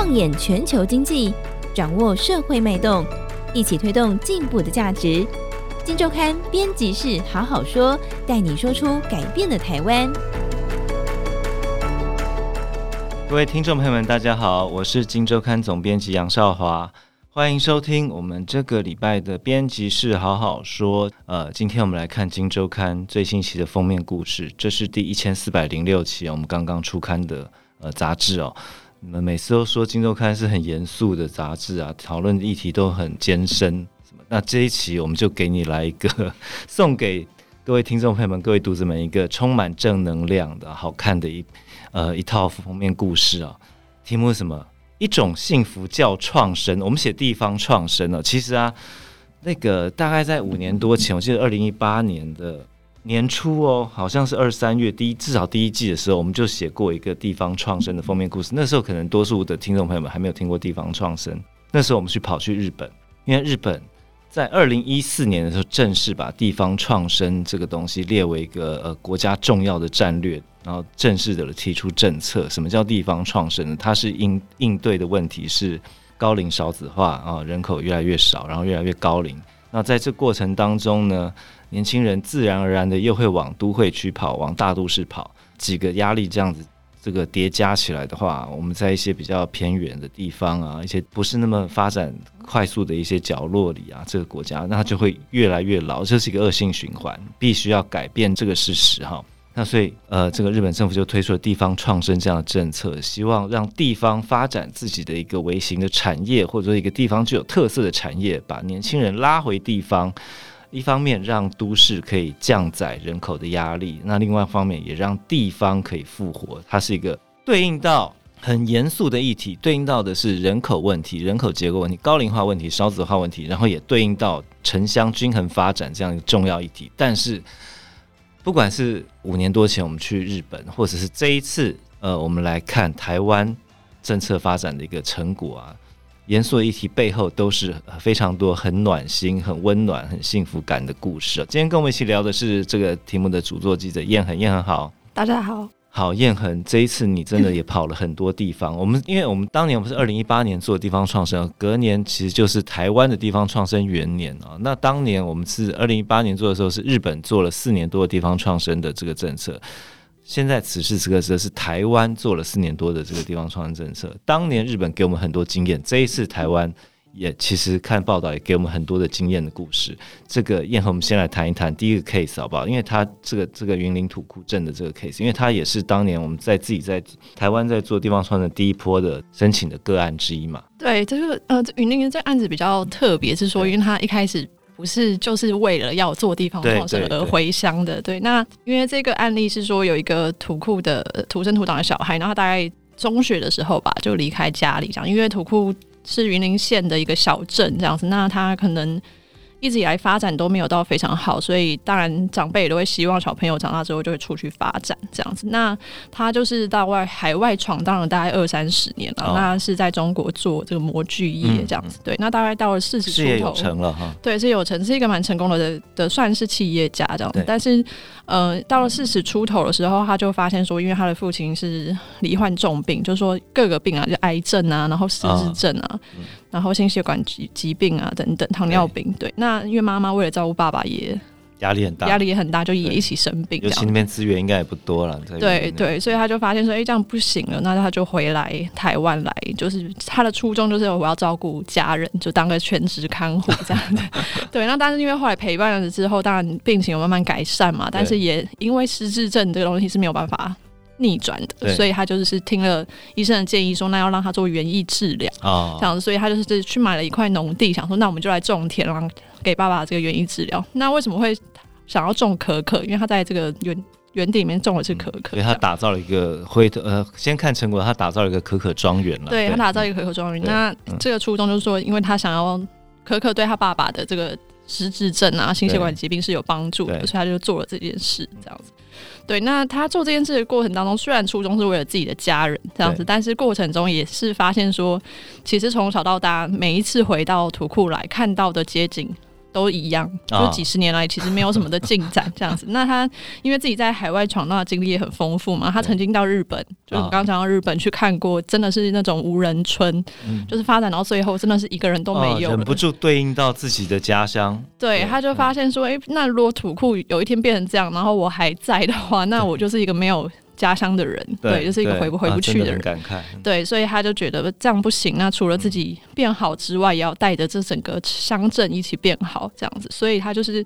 放眼全球经济，掌握社会脉动，一起推动进步的价值。金周刊编辑室好好说，带你说出改变的台湾。各位听众朋友们，大家好，我是金周刊总编辑杨少华，欢迎收听我们这个礼拜的编辑室好好说。呃，今天我们来看金周刊最新期的封面故事，这是第一千四百零六期，我们刚刚出刊的呃杂志哦。你们每次都说《今周刊》是很严肃的杂志啊，讨论议题都很艰深。那这一期我们就给你来一个，送给各位听众朋友们、各位读者们一个充满正能量的好看的一呃一套封面故事啊。题目是什么？一种幸福叫创生。我们写地方创生了。其实啊，那个大概在五年多前，我记得二零一八年的。年初哦，好像是二三月第一，至少第一季的时候，我们就写过一个地方创生的封面故事。那时候可能多数的听众朋友们还没有听过地方创生。那时候我们去跑去日本，因为日本在二零一四年的时候正式把地方创生这个东西列为一个呃国家重要的战略，然后正式的提出政策。什么叫地方创生呢？它是应应对的问题是高龄少子化啊，人口越来越少，然后越来越高龄。那在这过程当中呢，年轻人自然而然的又会往都会区跑，往大都市跑，几个压力这样子，这个叠加起来的话，我们在一些比较偏远的地方啊，一些不是那么发展快速的一些角落里啊，这个国家，那它就会越来越老，这是一个恶性循环，必须要改变这个事实哈。那所以，呃，这个日本政府就推出了地方创生这样的政策，希望让地方发展自己的一个微型的产业，或者说一个地方具有特色的产业，把年轻人拉回地方。一方面让都市可以降载人口的压力，那另外一方面也让地方可以复活。它是一个对应到很严肃的议题，对应到的是人口问题、人口结构问题、高龄化问题、少子化问题，然后也对应到城乡均衡发展这样一个重要议题。但是，不管是五年多前我们去日本，或者是这一次，呃，我们来看台湾政策发展的一个成果啊。严肃的议题背后都是非常多很暖心、很温暖、很幸福感的故事。今天跟我们一起聊的是这个题目的主作记者燕恒，燕恒好，大家好，好燕恒，这一次你真的也跑了很多地方。我们因为我们当年我们是二零一八年做地方创生，隔年其实就是台湾的地方创生元年啊。那当年我们是二零一八年做的时候，是日本做了四年多的地方创生的这个政策。现在此时此刻，则是台湾做了四年多的这个地方创生政策。当年日本给我们很多经验，这一次台湾也其实看报道也给我们很多的经验的故事。这个彦恒，我们先来谈一谈第一个 case 好不好？因为他这个这个云林土库镇的这个 case，因为他也是当年我们在自己在台湾在做地方创生第一波的申请的个案之一嘛。对，这个呃云林这个案子比较特别，是说因为他一开始。不是，就是为了要做地方创生而回乡的。对，那因为这个案例是说有一个土库的土生土长的小孩，然后大概中学的时候吧，就离开家里这样，因为土库是云林县的一个小镇这样子，那他可能。一直以来发展都没有到非常好，所以当然长辈也都会希望小朋友长大之后就会出去发展这样子。那他就是到外海外闯荡了大概二三十年了，哦、那是在中国做这个模具业这样子。嗯、对，那大概到了四十出头，有成了哈。对，是有成，是一个蛮成功的的，的算是企业家这样子。但是，呃，到了四十出头的时候，他就发现说，因为他的父亲是罹患重病，就是说各个病啊，就癌症啊，然后失智症啊。哦嗯然后心血管疾疾病啊等等，糖尿病，对，对，那因为妈妈为了照顾爸爸也压力很大，压力也很大，就也一起生病。尤其那边资源应该也不多了。对对，所以他就发现说，哎，这样不行了，那他就回来台湾来，就是他的初衷就是我要照顾家人，就当个全职看护这样子。对，那但是因为后来陪伴了之后，当然病情有慢慢改善嘛，但是也因为失智症这个东西是没有办法。逆转的，所以他就是听了医生的建议，说那要让他做园艺治疗啊，这样子，所以他就是去买了一块农地，想说那我们就来种田，然后给爸爸这个园艺治疗。那为什么会想要种可可？因为他在这个园园地里面种的是可可，所以他打造了一个灰头呃，先看成果，他打造了一个可可庄园了。对，他打造一个可可庄园。那这个初衷就是说，因为他想要可可对他爸爸的这个失智症啊、心血管疾病是有帮助的，所以他就做了这件事，这样子。对，那他做这件事的过程当中，虽然初衷是为了自己的家人这样子，但是过程中也是发现说，其实从小到大，每一次回到土库来看到的街景都一样，就几十年来其实没有什么的进展这样子。那他 因为自己在海外闯荡的经历也很丰富嘛，他曾经到日本，就我们刚刚讲到日本去看过，真的是那种无人村，就是发展到最后真的是一个人都没有，忍不住对应到自己的家乡。对，他就发现说，哎，那如果土库有一天变成这样，然后我还在的话，那我就是一个没有。家乡的人，对，对，就是一个回不回不去的人，啊、感慨。对，所以他就觉得这样不行。那除了自己变好之外，也要带着这整个乡镇一起变好，这样子。所以他就是。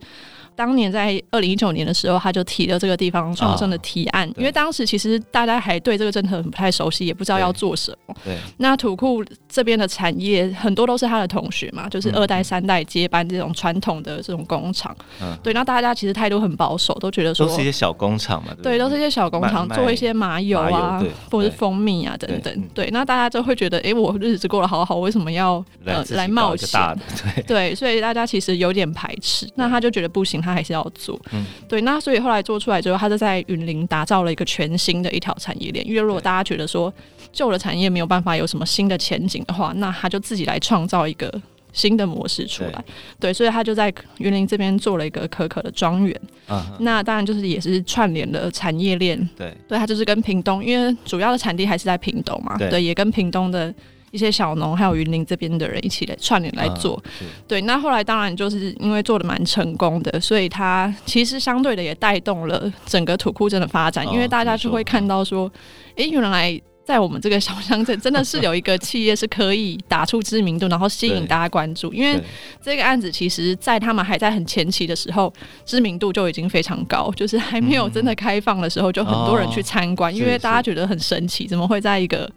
当年在二零一九年的时候，他就提了这个地方创生的提案，哦、因为当时其实大家还对这个政策很不太熟悉，也不知道要做什么。对，那土库这边的产业很多都是他的同学嘛，就是二代三代接班这种传统的这种工厂。嗯，对，那大家其实态度很保守，都觉得说都是一些小工厂嘛，对，都是一些小工厂做一些麻油啊，或者是蜂蜜啊等等。对，那大家就会觉得，哎、欸，我日子过得好好，为什么要呃来冒险？对，对，所以大家其实有点排斥。那他就觉得不行。他还是要做，嗯，对，那所以后来做出来之后，他就在云林打造了一个全新的一条产业链。因为如果大家觉得说旧的产业没有办法有什么新的前景的话，那他就自己来创造一个新的模式出来。对，对，所以他就在云林这边做了一个可可的庄园。嗯，那当然就是也是串联了产业链。对，对，他就是跟屏东，因为主要的产地还是在屏东嘛，对，对，也跟屏东的。一些小农还有云林这边的人一起来串联来做，啊、对。那后来当然就是因为做的蛮成功的，所以他其实相对的也带动了整个土库镇的发展，哦、因为大家就会看到说，哎、欸，原来在我们这个小乡镇真的是有一个企业是可以打出知名度，然后吸引大家关注。因为这个案子其实，在他们还在很前期的时候，知名度就已经非常高，就是还没有真的开放的时候，就很多人去参观，哦、因为大家觉得很神奇，怎么会在一个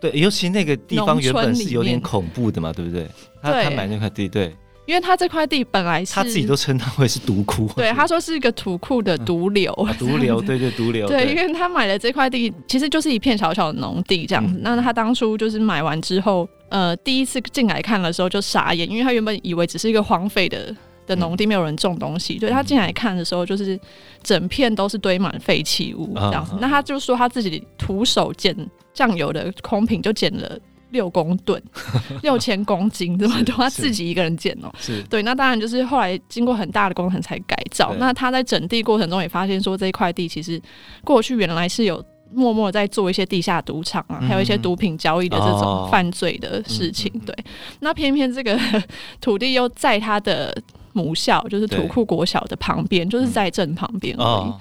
对，尤其那个地方原本是有点恐怖的嘛，对不对？他他买那块地，对，因为他这块地本来是他自己都称它为是毒库，对，他说是一个土库的毒瘤，毒瘤，对对，毒瘤，对，因为他买了这块地，其实就是一片小小的农地这样子。那他当初就是买完之后，呃，第一次进来看的时候就傻眼，因为他原本以为只是一个荒废的的农地，没有人种东西。对，他进来看的时候，就是整片都是堆满废弃物这样子。那他就说他自己徒手捡。酱油的空瓶就捡了六公吨，六千公斤，这么多，他自己一个人建哦。是对，那当然就是后来经过很大的工程才改造。那他在整地过程中也发现说，这一块地其实过去原来是有默默在做一些地下赌场啊，还有一些毒品交易的这种犯罪的事情。对，那偏偏这个土地又在他的母校，就是土库国小的旁边，就是在镇旁边而已。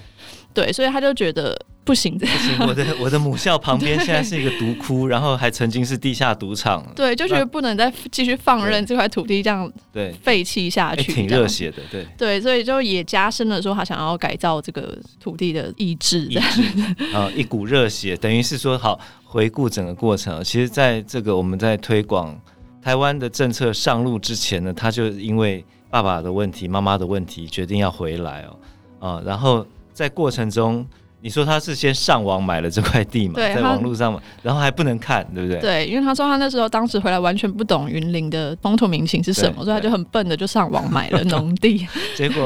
对，所以他就觉得。不行，不行！我的 我的母校旁边现在是一个毒窟，然后还曾经是地下赌场。对，就觉得不能再继续放任这块土地这样对废弃下去，挺热血的，对对，所以就也加深了说他想要改造这个土地的意志，意志啊，一股热血，等于是说好回顾整个过程。其实，在这个我们在推广台湾的政策上路之前呢，他就因为爸爸的问题、妈妈的问题，决定要回来哦，啊，然后在过程中。你说他是先上网买了这块地嘛，在网络上嘛，然后还不能看，对不对？对，因为他说他那时候当时回来完全不懂云林的风土民情是什么，所以他就很笨的就上网买了农地，结果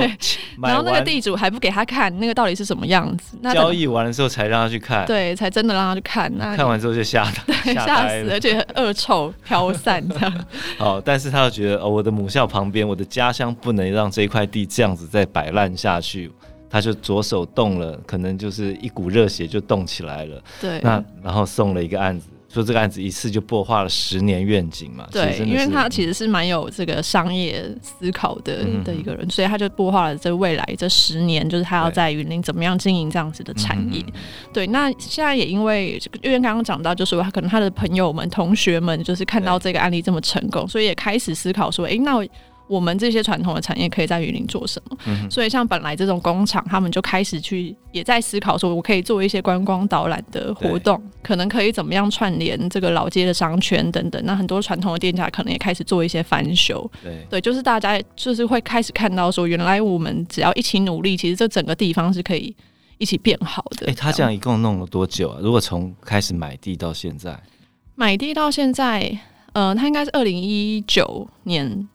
然后那个地主还不给他看那个到底是什么样子，那交易完了之后才让他去看，对，才真的让他去看，那看完之后就吓到，吓死，而且恶臭飘散这样。好，但是他又觉得哦，我的母校旁边，我的家乡不能让这一块地这样子再摆烂下去。他就左手动了，可能就是一股热血就动起来了。对，那然后送了一个案子，说这个案子一次就擘画了十年愿景嘛。对，因为他其实是蛮有这个商业思考的的一个人，所以他就擘画了这未来这十年，就是他要在云林怎么样经营这样子的产业。对，对，那现在也因为因为刚刚讲到，就是说他可能他的朋友们、同学们，就是看到这个案例这么成功，所以也开始思考说，哎、欸，那。我们这些传统的产业可以在云林做什么？嗯、所以像本来这种工厂，他们就开始去也在思考，说我可以做一些观光导览的活动，可能可以怎么样串联这个老街的商圈等等。那很多传统的店家可能也开始做一些翻修。对，对，就是大家就是会开始看到说，原来我们只要一起努力，其实这整个地方是可以一起变好的。哎、欸，他这样一共弄了多久啊？如果从开始买地到现在，买地到现在，呃，他应该是二零一九年。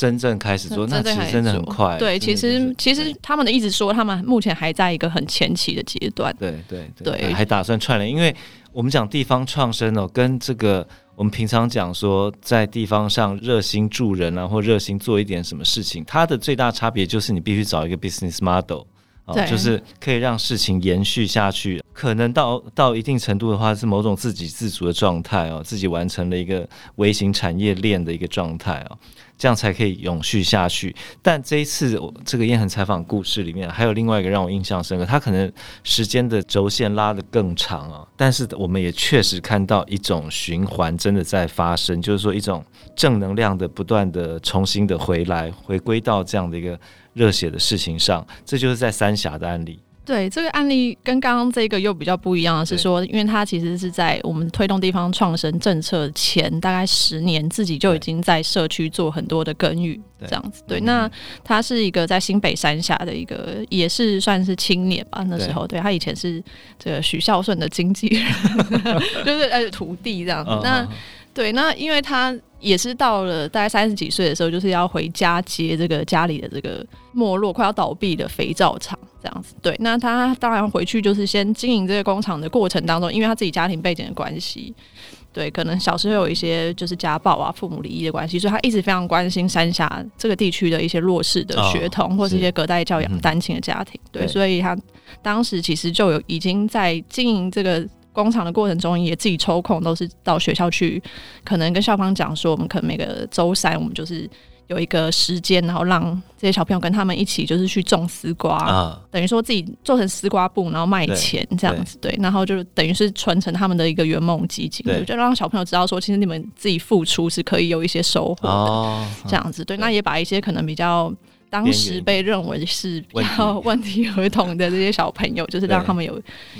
真正开始做，那其实真的很快。对，其实其实他们的意思说，他们目前还在一个很前期的阶段。对对对，还打算串联，因为我们讲地方创生哦，跟这个我们平常讲说在地方上热心助人啊，或热心做一点什么事情，它的最大差别就是你必须找一个 business model。哦，就是可以让事情延续下去，可能到到一定程度的话，是某种自给自足的状态哦，自己完成了一个微型产业链的一个状态哦，这样才可以永续下去。但这一次我这个彦恒采访故事里面，还有另外一个让我印象深刻，他可能时间的轴线拉得更长啊，但是我们也确实看到一种循环真的在发生，就是说一种正能量的不断的重新的回来，回归到这样的一个。热血的事情上，这就是在三峡的案例。对，这个案例跟刚刚这个又比较不一样的是说，因为它其实是在我们推动地方创生政策前大概十年，自己就已经在社区做很多的耕耘，这样子。对，那他是一个在新北三峡的一个，也是算是青年吧。那时候，对，他以前是这个许孝顺的经纪人，就是呃徒弟这样子。那对，那因为他也是到了大概三十几岁的时候，就是要回家接这个家里的这个没落、快要倒闭的肥皂厂这样子。对，那他当然回去就是先经营这个工厂的过程当中，因为他自己家庭背景的关系，对，可能小时候有一些就是家暴啊、父母离异的关系，所以他一直非常关心三峡这个地区的一些弱势的学童，哦、或是一些隔代教养单亲的家庭。对，所以他当时其实就有已经在经营这个。工厂的过程中，也自己抽空都是到学校去，可能跟校方讲说，我们可能每个周三，我们就是有一个时间，然后让这些小朋友跟他们一起，就是去种丝瓜，啊、等于说自己做成丝瓜布，然后卖钱这样子，对，对，然后就等于是传承他们的一个圆梦基金，对，就让小朋友知道说，其实你们自己付出是可以有一些收获的，哦、这样子，对，那也把一些可能比较。当时被认为是比较问题儿童的这些小朋友，就是让他们有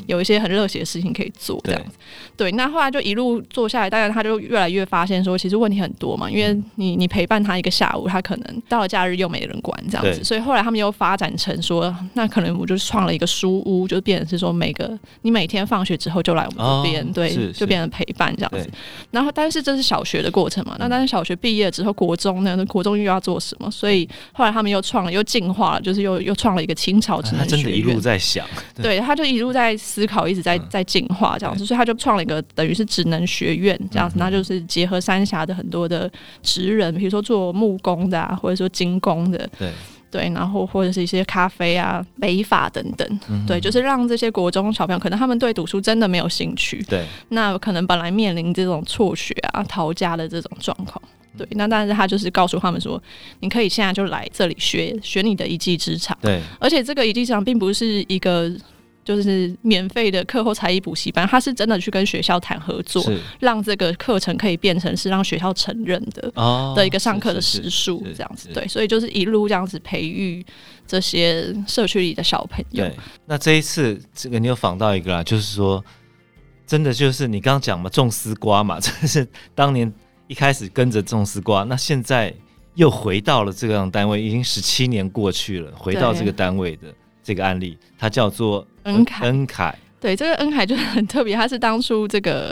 有一些很热血的事情可以做，这样子。对，那后来就一路做下来，当然他就越来越发现说，其实问题很多嘛，因为你你陪伴他一个下午，他可能到了假日又没人管这样子，所以后来他们又发展成说，那可能我就创了一个书屋，就变成是说每个你每天放学之后就来我们这边，对，就变成陪伴这样子。然后，但是这是小学的过程嘛，那但是小学毕业之后，国中呢，那国中又要做什么？所以后来他们又。创了又进化了，就是又又创了一个清朝职能学院。他真的一路在想，对，他就一路在思考，一直在在进化这样子，嗯、所以他就创了一个等于是职能学院这样子，那、嗯、就是结合三峡的很多的职人，比如说做木工的啊，或者说金工的，对。对，然后或者是一些咖啡啊、美法等等，嗯、对，就是让这些国中小朋友，可能他们对读书真的没有兴趣，对，那可能本来面临这种辍学啊、逃家的这种状况。对，那但是他就是告诉他们说，你可以现在就来这里学学你的一技之长。对，而且这个一技之长并不是一个就是免费的课后才艺补习班，他是真的去跟学校谈合作，让这个课程可以变成是让学校承认的、哦、的一个上课的时数这样子。对，所以就是一路这样子培育这些社区里的小朋友。对，那这一次这个你有访到一个啦，就是说真的就是你刚刚讲嘛，种丝瓜嘛，真的是当年。一开始跟着种丝瓜，那现在又回到了这个单位，已经十七年过去了，回到这个单位的这个案例，它叫做恩凯。恩凯，对，这个恩凯就是很特别，他是当初这个。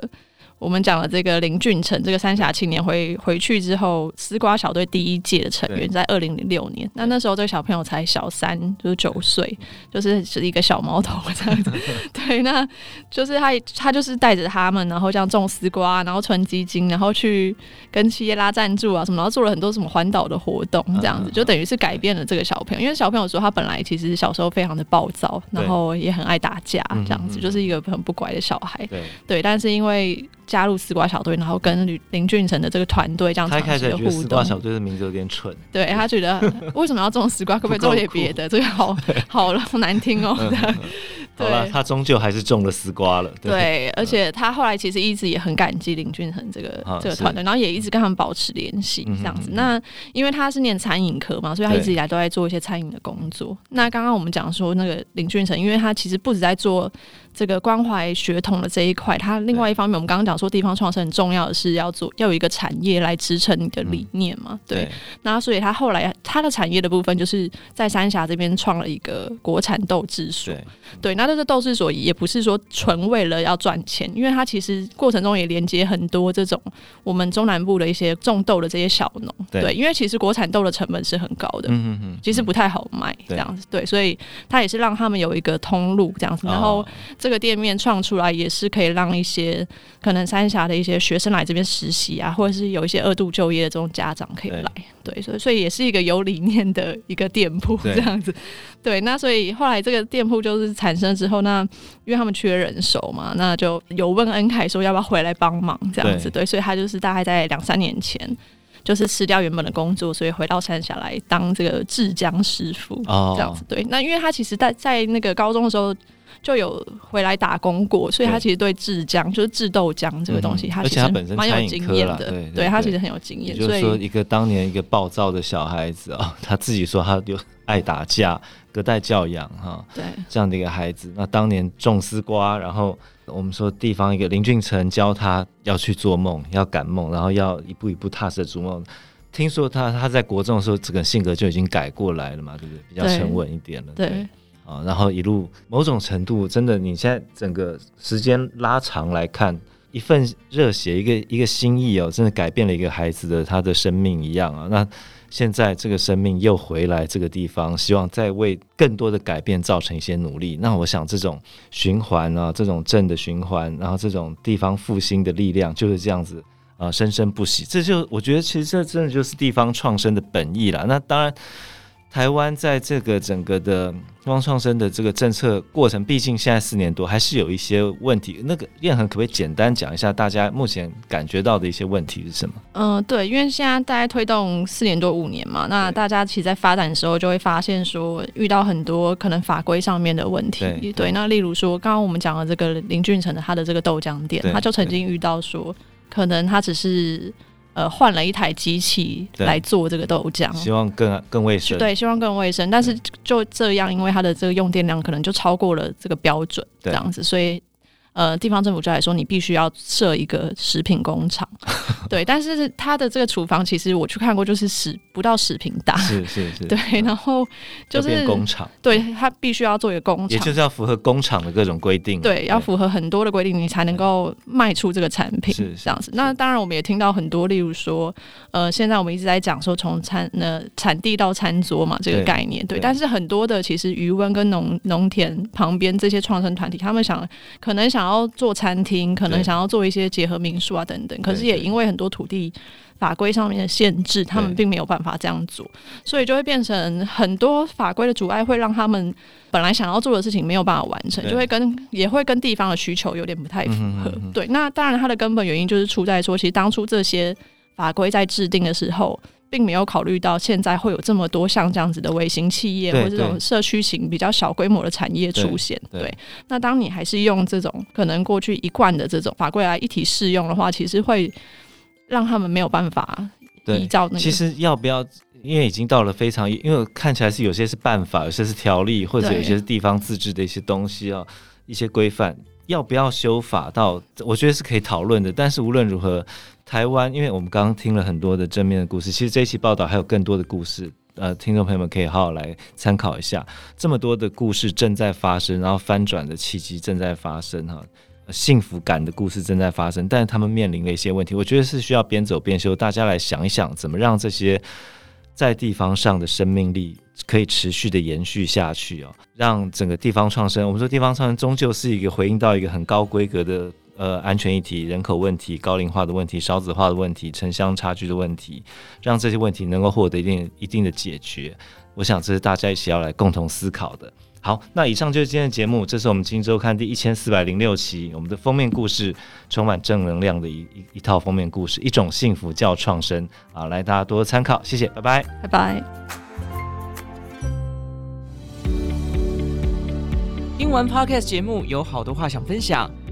我们讲了这个林俊成，这个三峡青年回回去之后，丝瓜小队第一届的成员，在二零零六年。那那时候这个小朋友才小三，就是九岁，就是是一个小毛头这样子。对，那就是他他就是带着他们，然后这样种丝瓜，然后存基金，然后去跟企业拉赞助啊什么，然后做了很多什么环岛的活动，这样子就等于是改变了这个小朋友。因为小朋友说他本来其实小时候非常的暴躁，然后也很爱打架，这样子就是一个很不乖的小孩。对，对，但是因为加入丝瓜小队，然后跟林林俊成的这个团队这样长期的互动。丝瓜小队的名字有点蠢，对他觉得 为什么要种丝瓜？可不可以种点别的？这个好 好了，好难听哦。对好了，他终究还是种了丝瓜了。对，对，而且他后来其实一直也很感激林俊成这个、啊、这个团队，然后也一直跟他们保持联系这样子。嗯、哼那因为他是念餐饮科嘛，所以他一直以来都在做一些餐饮的工作。那刚刚我们讲说那个林俊成，因为他其实不止在做。这个关怀血统的这一块，它另外一方面，我们刚刚讲说地方创生很重要的是要做，要有一个产业来支撑你的理念嘛，嗯、对。那所以他后来他的产业的部分，就是在三峡这边创了一个国产豆制所，对，对。那这个豆制所也不是说纯为了要赚钱，因为它其实过程中也连接很多这种我们中南部的一些种豆的这些小农。对，对，因为其实国产豆的成本是很高的，嗯嗯嗯，其实不太好卖这样子。对，对，所以它也是让他们有一个通路这样子。然后这个店面创出来也是可以让一些可能三峡的一些学生来这边实习啊，或者是有一些二度就业的这种家长可以来。对，对，所以所以也是一个有理念的一个店铺这样子。对，那所以后来这个店铺就是产生之后，那因为他们缺人手嘛，那就有问恩凯说要不要回来帮忙这样子。对，对，所以他就是大概在两三年前，就是辞掉原本的工作，所以回到三峡来当这个制浆师傅这样子。对，那因为他其实在在那个高中的时候就有回来打工过，所以他其实对制浆就是制豆浆这个东西，他其实蛮有经验的。对，对他其实很有经验。就是说，一个当年一个暴躁的小孩子啊，他自己说他就爱打架。隔代教养哈，对这样的一个孩子，那当年种丝瓜，然后我们说地方一个林俊成教他要去做梦，要赶梦，然后要一步一步踏实的逐梦。听说他他在国中的时候，这个性格就已经改过来了嘛，对不对？比较沉稳一点了，对，对啊，然后一路某种程度，真的你现在整个时间拉长来看，一份热血，一个一个心意哦，真的改变了一个孩子的他的生命一样啊，那。现在这个生命又回来这个地方，希望再为更多的改变造成一些努力。那我想这种循环啊，这种正的循环，然后这种地方复兴的力量就是这样子啊、生生不息。这就我觉得，其实这真的就是地方创生的本意了。那当然。台湾在这个整个的光创生的这个政策过程，毕竟现在四年多，还是有一些问题。那个燕恒可不可以简单讲一下，大家目前感觉到的一些问题是什么？嗯、呃，对，因为现在大概推动四年多五年嘛，那大家其实在发展的时候就会发现说，遇到很多可能法规上面的问题。对，那例如说，刚刚我们讲的这个林俊成的他的这个豆浆店，他就曾经遇到说，可能他只是。呃，换了一台机器来做这个豆浆，希望更更卫生。对，希望更卫生。但是就这样，因为它的这个用电量可能就超过了这个标准，这样子，所以。呃，地方政府就来说，你必须要设一个食品工厂，对。但是它的这个厨房，其实我去看过，就是十不到十坪大，是是是，对。然后就是工厂，对，它必须要做一个工厂，也就是要符合工厂的各种规定，对，要符合很多的规定，你才能够卖出这个产品，是这样子。那当然，我们也听到很多，例如说，呃，现在我们一直在讲说，从产呃产地到餐桌嘛，这个概念，对。但是很多的其实渔温跟农农田旁边这些创生团体，他们想可能想。然后做餐厅，可能想要做一些结合民宿啊等等，可是也因为很多土地法规上面的限制，他们并没有办法这样做，所以就会变成很多法规的阻碍，会让他们本来想要做的事情没有办法完成，就会跟也会跟地方的需求有点不太符合。对，那当然它的根本原因就是出在说，其实当初这些法规在制定的时候。并没有考虑到现在会有这么多像这样子的微型企业，或这种社区型比较小规模的产业出现。对，对，那当你还是用这种可能过去一贯的这种法规来一体适用的话，其实会让他们没有办法依照那个。其实要不要？因为已经到了非常，因为看起来是有些是办法，有些是条例，或者有些是地方自治的一些东西啊，一些规范。要不要修法到？我觉得是可以讨论的。但是无论如何，台湾，因为我们刚刚听了很多的正面的故事，其实这一期报道还有更多的故事，呃，听众朋友们可以好好来参考一下。这么多的故事正在发生，然后翻转的契机正在发生，哈，幸福感的故事正在发生，但是他们面临了一些问题，我觉得是需要边走边修。大家来想一想，怎么让这些在地方上的生命力。可以持续的延续下去哦，让整个地方创生。我们说地方创生终究是一个回应到一个很高规格的呃安全议题、人口问题、高龄化的问题、少子化的问题、城乡差距的问题，让这些问题能够获得一定一定的解决。我想这是大家一起要来共同思考的。好，那以上就是今天的节目，这是我们今周刊第一千四百零六期，我们的封面故事充满正能量的一一一套封面故事，一种幸福叫创生啊，来大家多多参考，谢谢，拜拜，拜拜。听完 Podcast 节目，有好多话想分享，